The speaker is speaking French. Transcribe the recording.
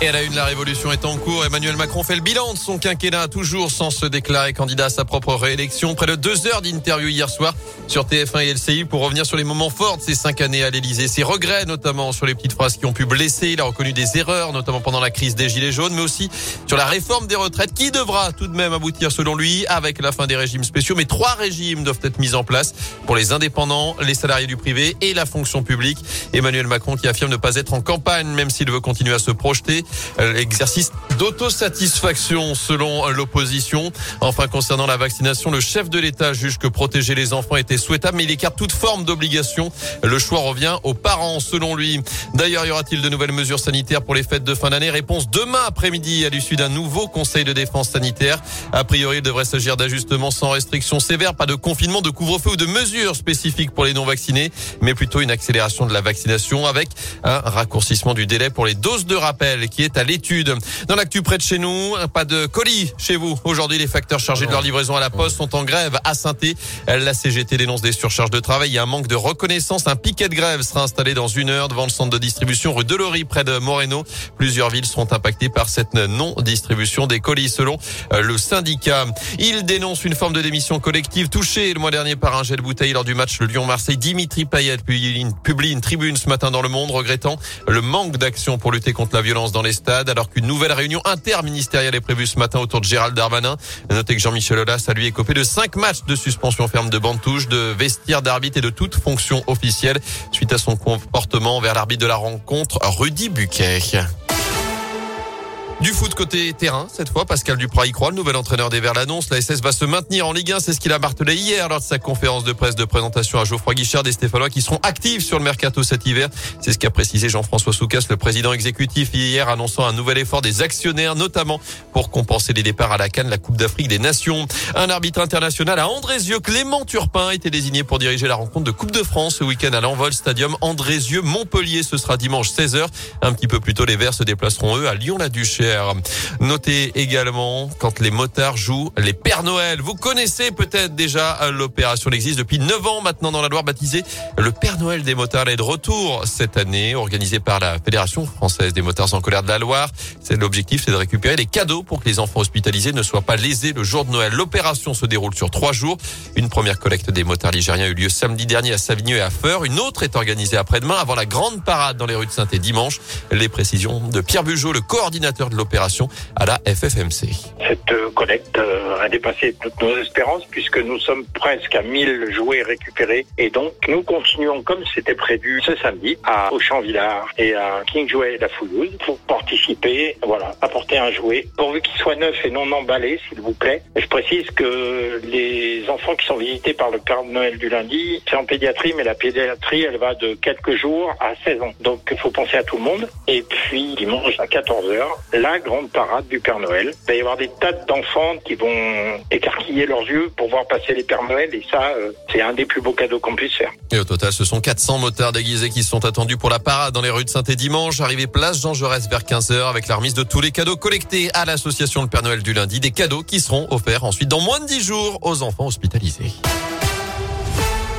Et à la une, la révolution est en cours. Emmanuel Macron fait le bilan de son quinquennat, toujours sans se déclarer candidat à sa propre réélection. Près de deux heures d'interview hier soir sur TF1 et LCI pour revenir sur les moments forts de ces cinq années à l'Elysée. Ses regrets, notamment sur les petites phrases qui ont pu blesser. Il a reconnu des erreurs, notamment pendant la crise des Gilets jaunes, mais aussi sur la réforme des retraites qui devra tout de même aboutir, selon lui, avec la fin des régimes spéciaux. Mais trois régimes doivent être mis en place pour les indépendants, les salariés du privé et la fonction publique. Emmanuel Macron qui affirme ne pas être en campagne, même s'il veut continuer à se projeter. Exercice d'autosatisfaction selon l'opposition. Enfin, concernant la vaccination, le chef de l'État juge que protéger les enfants était souhaitable, mais il écarte toute forme d'obligation. Le choix revient aux parents, selon lui. D'ailleurs, y aura-t-il de nouvelles mesures sanitaires pour les fêtes de fin d'année? Réponse demain après-midi à l'issue d'un nouveau conseil de défense sanitaire. A priori, il devrait s'agir d'ajustements sans restrictions sévères, pas de confinement, de couvre-feu ou de mesures spécifiques pour les non-vaccinés, mais plutôt une accélération de la vaccination avec un raccourcissement du délai pour les doses de rappel est à l'étude. Dans l'actu près de chez nous, pas de colis chez vous. Aujourd'hui, les facteurs chargés de leur livraison à la poste sont en grève à saint La CGT dénonce des surcharges de travail. Il y a un manque de reconnaissance. Un piquet de grève sera installé dans une heure devant le centre de distribution rue Delory près de Moreno. Plusieurs villes seront impactées par cette non-distribution des colis selon euh, le syndicat. Il dénonce une forme de démission collective touchée le mois dernier par un jet de bouteille lors du match le Lyon-Marseille. Dimitri Payet publie une tribune ce matin dans Le Monde regrettant le manque d'action pour lutter contre la violence dans les stades alors qu'une nouvelle réunion interministérielle est prévue ce matin autour de Gérald Darmanin. Notez que Jean-Michel Aulas a lui écopé de cinq matchs de suspension ferme de bande touche, de vestiaire d'arbitre et de toute fonction officielle suite à son comportement vers l'arbitre de la rencontre, Rudy Buquet. Du foot côté terrain, cette fois, Pascal Duprat y croit, le nouvel entraîneur des Verts l'annonce. La SS va se maintenir en Ligue 1, c'est ce qu'il a martelé hier lors de sa conférence de presse de présentation à Geoffroy Guichard des Stéphanois qui seront actifs sur le mercato cet hiver. C'est ce qu'a précisé Jean-François Soucas, le président exécutif hier, annonçant un nouvel effort des actionnaires, notamment pour compenser les départs à la Cannes, la Coupe d'Afrique des Nations. Un arbitre international à Andrézieux, Clément Turpin, a été désigné pour diriger la rencontre de Coupe de France ce week-end à l'Envol Stadium Andrézieux, Montpellier. Ce sera dimanche 16h. Un petit peu plus tôt, les Verts se déplaceront eux à Lyon-la-Duchère. Notez également quand les motards jouent les Pères Noël. Vous connaissez peut-être déjà l'opération. Elle existe depuis 9 ans maintenant dans la Loire baptisée le Père Noël des motards est de retour cette année, organisé par la Fédération française des motards en colère de la Loire. C'est l'objectif, c'est de récupérer les cadeaux pour que les enfants hospitalisés ne soient pas lésés le jour de Noël. L'opération se déroule sur trois jours. Une première collecte des motards ligériens a eu lieu samedi dernier à Savigneux et à Feur. Une autre est organisée après-demain avant la grande parade dans les rues de saint et dimanche. Les précisions de Pierre Bugeaud, le coordinateur de l'opération à la FFMC. Cette euh, collecte euh, a dépassé toutes nos espérances puisque nous sommes presque à 1000 jouets récupérés et donc nous continuons comme c'était prévu ce samedi à Auchan-Villard et à King Jouet la Foulouse pour participer, voilà, apporter un jouet pourvu qu'il soit neuf et non emballé s'il vous plaît. je précise que les enfants qui sont visités par le Père Noël du lundi, c'est en pédiatrie mais la pédiatrie elle va de quelques jours à 16 ans. Donc il faut penser à tout le monde et puis dimanche à 14h, la grande parade du Père Noël. Il va y avoir des tas d'enfants qui vont écarquiller leurs yeux pour voir passer les Pères Noël et ça, euh, c'est un des plus beaux cadeaux qu'on puisse faire. Et au total, ce sont 400 motards déguisés qui sont attendus pour la parade dans les rues de saint et dimanche. Arrivé place Jean Jaurès vers 15h avec la remise de tous les cadeaux collectés à l'association Le Père Noël du lundi. Des cadeaux qui seront offerts ensuite dans moins de 10 jours aux enfants hospitalisés.